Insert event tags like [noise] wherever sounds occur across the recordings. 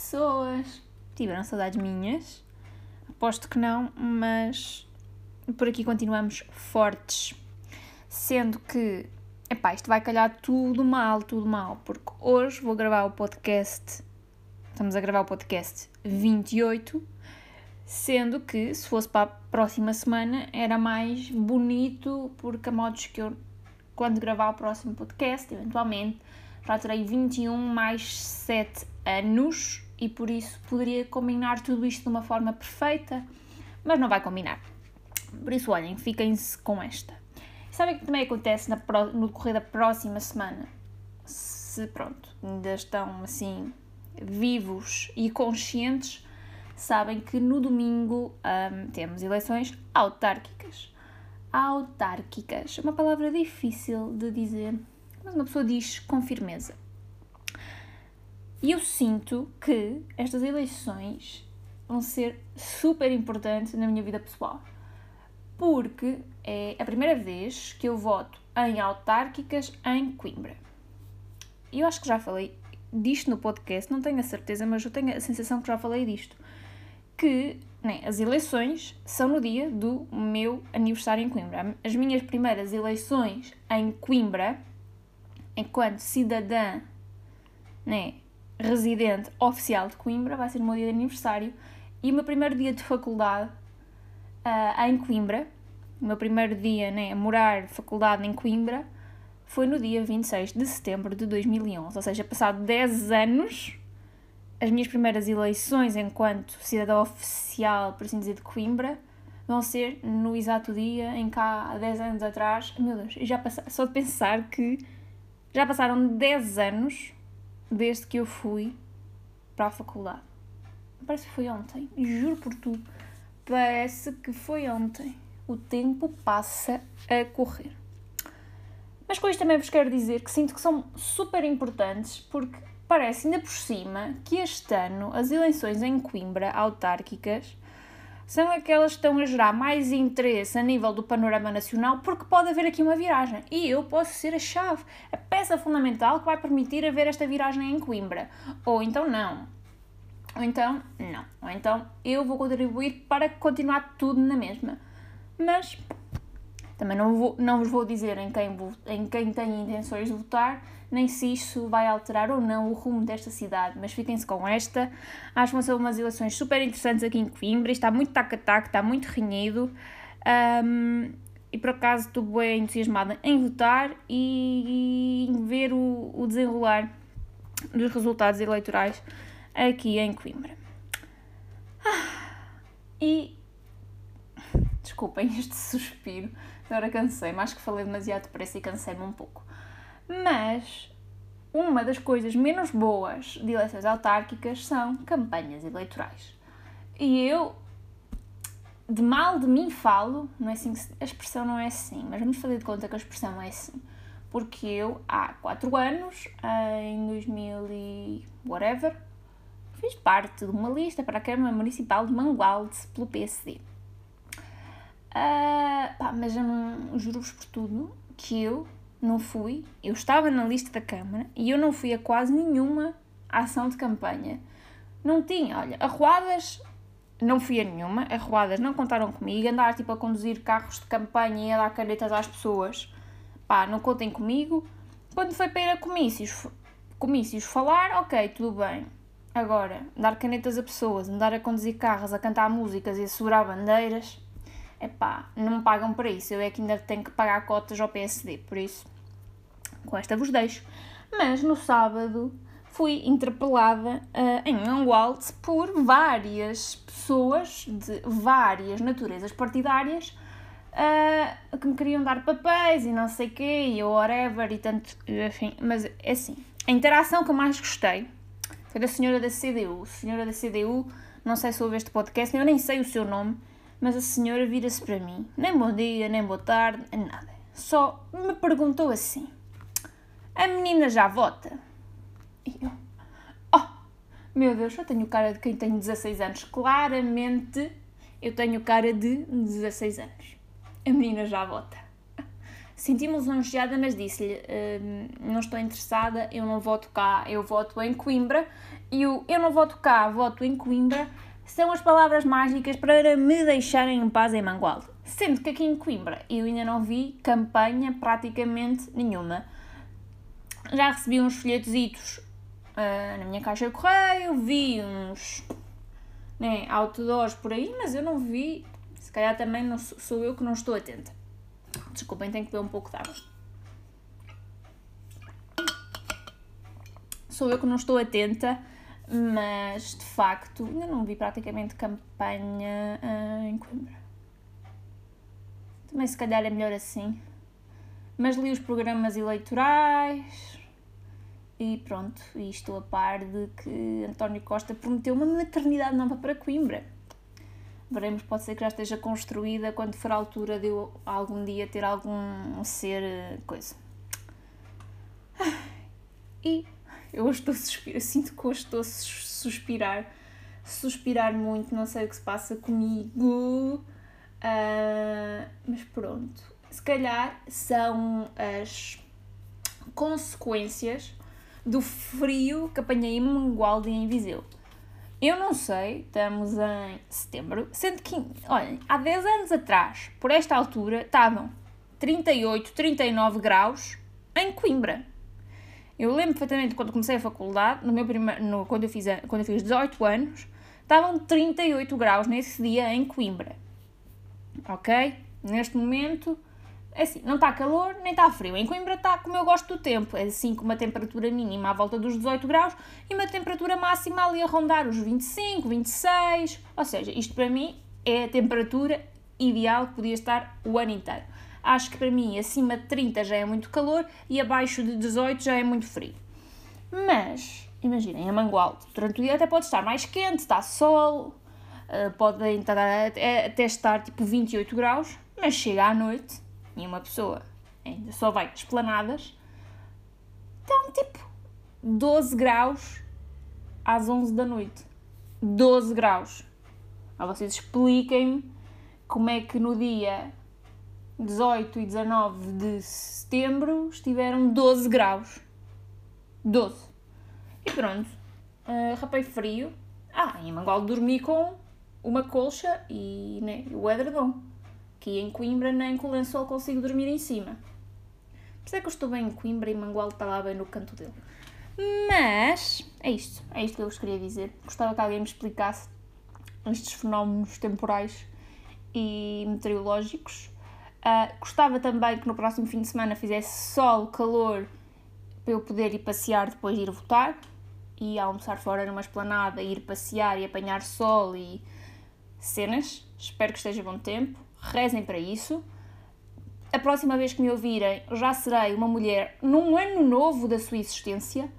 pessoas. Tiveram saudades minhas? Aposto que não, mas por aqui continuamos fortes. Sendo que, epá, isto vai calhar tudo mal, tudo mal, porque hoje vou gravar o podcast. Estamos a gravar o podcast 28, sendo que se fosse para a próxima semana era mais bonito, porque a modos que eu, quando gravar o próximo podcast, eventualmente, já terei 21 mais 7 anos e por isso poderia combinar tudo isto de uma forma perfeita, mas não vai combinar. Por isso, olhem, fiquem-se com esta. Sabem que também acontece na, no decorrer da próxima semana? Se, pronto, ainda estão assim vivos e conscientes, sabem que no domingo um, temos eleições autárquicas. Autárquicas, uma palavra difícil de dizer, mas uma pessoa diz com firmeza. E eu sinto que estas eleições vão ser super importantes na minha vida pessoal, porque é a primeira vez que eu voto em autárquicas em Coimbra. Eu acho que já falei disto no podcast, não tenho a certeza, mas eu tenho a sensação que já falei disto. Que né, as eleições são no dia do meu aniversário em Coimbra. As minhas primeiras eleições em Coimbra, enquanto cidadã né, residente oficial de Coimbra, vai ser o meu dia de aniversário, e o meu primeiro dia de faculdade uh, em Coimbra, o meu primeiro dia né, a morar de faculdade em Coimbra, foi no dia 26 de setembro de 2011, ou seja, passado 10 anos, as minhas primeiras eleições enquanto cidadã oficial, por assim dizer, de Coimbra, vão ser no exato dia em que há 10 anos atrás, meu Deus, já passa, só de pensar que já passaram 10 anos desde que eu fui para a faculdade. Parece que foi ontem, juro por tudo. Parece que foi ontem. O tempo passa a correr. Mas com isto também vos quero dizer que sinto que são super importantes porque parece ainda por cima que este ano as eleições em Coimbra autárquicas são aquelas que estão a gerar mais interesse a nível do panorama nacional, porque pode haver aqui uma viragem. E eu posso ser a chave, a peça fundamental que vai permitir haver esta viragem em Coimbra. Ou então não. Ou então não. Ou então eu vou contribuir para continuar tudo na mesma. Mas também não, vou, não vos vou dizer em quem, em quem tenho intenções de votar, nem se isso vai alterar ou não o rumo desta cidade, mas fiquem-se com esta. Acho que ser umas eleições super interessantes aqui em Coimbra, está muito tac-tac, está muito renhido. Um, e por acaso estou bem entusiasmada em votar e em ver o, o desenrolar dos resultados eleitorais aqui em Coimbra. Ah, e desculpem este [laughs] suspiro, agora cansei-me, acho que falei demasiado depressa e cansei-me um pouco. Mas uma das coisas menos boas de eleições autárquicas são campanhas eleitorais. E eu, de mal de mim falo, não é assim a expressão não é assim, mas vamos fazer de conta que a expressão é assim. Porque eu, há 4 anos, em 2000 e whatever, fiz parte de uma lista para a Câmara Municipal de Mangualde pelo PSD. Uh, pá, mas eu não juro-vos por tudo que eu não fui, eu estava na lista da Câmara e eu não fui a quase nenhuma ação de campanha. Não tinha, olha, arruadas não fui a nenhuma, arruadas não contaram comigo, andar tipo a conduzir carros de campanha e a dar canetas às pessoas, pá, não contem comigo. Quando foi para ir a comícios, comícios falar, ok, tudo bem. Agora, dar canetas a pessoas, andar a conduzir carros, a cantar músicas e a segurar bandeiras, é pá, não me pagam para isso. Eu é que ainda tenho que pagar cotas ao PSD, por isso, com esta vos deixo. Mas no sábado fui interpelada uh, em Angualde por várias pessoas de várias naturezas partidárias uh, que me queriam dar papéis e não sei o quê, e whatever, e tanto, enfim, mas é assim, a interação que eu mais gostei foi da senhora da CDU. Senhora da CDU, não sei se ouve este podcast, eu nem sei o seu nome, mas a senhora vira-se para mim, nem bom dia, nem boa tarde, nada. Só me perguntou assim: A menina já vota? E eu, oh, meu Deus, eu tenho cara de quem tem 16 anos. Claramente eu tenho cara de 16 anos. A menina já vota. Senti-me lisonjeada, mas disse-lhe: uh, Não estou interessada, eu não voto cá, eu voto em Coimbra. E o eu não voto cá, voto em Coimbra são as palavras mágicas para me deixarem em paz em Mangualde. Sendo que aqui em Coimbra eu ainda não vi campanha praticamente nenhuma. Já recebi uns folhetositos uh, na minha caixa de correio, vi uns né, outdoors por aí, mas eu não vi. Se calhar também não, sou eu que não estou atenta. Desculpem, tenho que beber um pouco de água. Sou eu que não estou atenta, mas de facto ainda não vi praticamente campanha uh, em Coimbra. Também se calhar é melhor assim. Mas li os programas eleitorais e pronto, e estou a par de que António Costa prometeu uma maternidade nova para Coimbra veremos, pode ser que já esteja construída quando for a altura de eu algum dia ter algum ser eh, coisa. E eu hoje estou a suspirar, sinto que hoje estou a suspirar, suspirar muito, não sei o que se passa comigo, uh, mas pronto. Se calhar são as consequências do frio que apanhei em Mangualde e em Viseu. Eu não sei, estamos em setembro, sendo que, olhem, há 10 anos atrás, por esta altura, estavam 38, 39 graus em Coimbra. Eu lembro perfeitamente quando comecei a faculdade, no meu primeiro, no, quando, eu fiz, quando eu fiz 18 anos, estavam 38 graus nesse dia em Coimbra. Ok? Neste momento, é assim, não está calor nem está frio. Em Coimbra está como eu gosto do tempo, é assim com uma temperatura mínima à volta dos 18 graus e uma temperatura máxima ali a rondar os 25, 26. Ou seja, isto para mim é a temperatura ideal que podia estar o ano inteiro. Acho que para mim acima de 30 já é muito calor e abaixo de 18 já é muito frio. Mas, imaginem, a Mangualde, durante o dia até pode estar mais quente, está sol, eh, pode até estar tipo 28 graus, mas chega à noite e uma pessoa ainda só vai esplanadas, estão tipo 12 graus às 11 da noite. 12 graus. Ah, vocês expliquem-me como é que no dia 18 e 19 de setembro estiveram 12 graus. 12. E pronto. Uh, rapei frio. Ah, em Mangual dormi com uma colcha e né, o edredom que em Coimbra nem com o lençol consigo dormir em cima. Por isso é que eu estou bem em Coimbra e Mangual está lá bem no canto dele. Mas é isto, é isto que eu vos queria dizer. Gostava que alguém me explicasse estes fenómenos temporais e meteorológicos. Uh, gostava também que no próximo fim de semana fizesse sol, calor, para eu poder ir passear depois de ir votar e almoçar fora numa esplanada, ir passear e apanhar sol e cenas. Espero que esteja bom tempo rezem para isso. A próxima vez que me ouvirem, já serei uma mulher num ano novo da sua existência.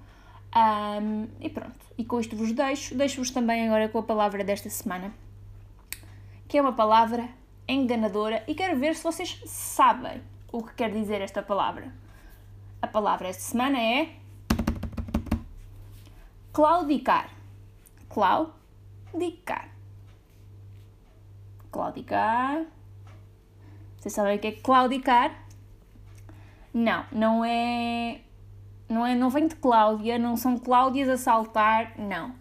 Um, e pronto, e com isto vos deixo. Deixo-vos também agora com a palavra desta semana, que é uma palavra enganadora, e quero ver se vocês sabem o que quer dizer esta palavra. A palavra esta semana é claudicar. Claudicar. Claudicar. Vocês sabem o que é claudicar? Não, não é. Não, é, não vem de Cláudia, não são Cláudias a saltar, não.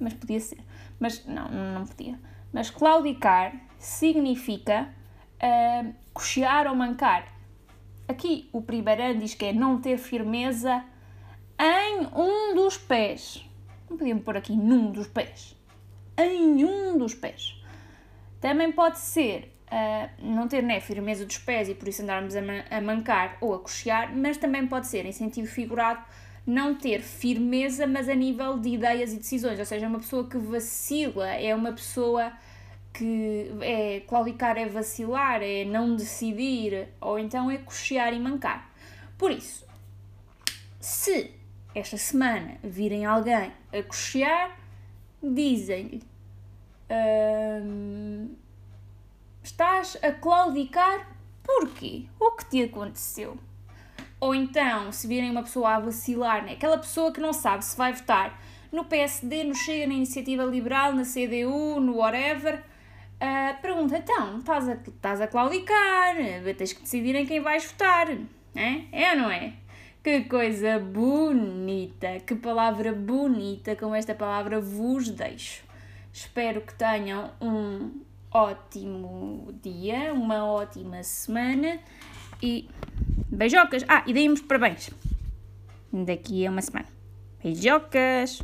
Mas podia ser. Mas não, não podia. Mas claudicar significa uh, cochear ou mancar. Aqui o primeiro diz que é não ter firmeza em um dos pés. Não podíamos pôr aqui num dos pés. Em um dos pés. Também pode ser uh, não ter né, firmeza dos pés e por isso andarmos a, man a mancar ou a coxear, mas também pode ser, em sentido figurado, não ter firmeza, mas a nível de ideias e decisões, ou seja, uma pessoa que vacila, é uma pessoa que é claudicar é vacilar, é não decidir, ou então é coxear e mancar. Por isso, se esta semana virem alguém a coxear, dizem-lhe. Hum, Estás a claudicar? Porquê? O que te aconteceu? Ou então, se virem uma pessoa a vacilar, né? aquela pessoa que não sabe se vai votar no PSD, no Chega, na Iniciativa Liberal, na CDU, no whatever, Uh, pergunta, então, estás a, estás a claudicar, tens que decidir em quem vais votar, é? É ou não é? Que coisa bonita, que palavra bonita, com esta palavra vos deixo. Espero que tenham um ótimo dia, uma ótima semana e beijocas. Ah, e deem-me parabéns daqui a uma semana. Beijocas!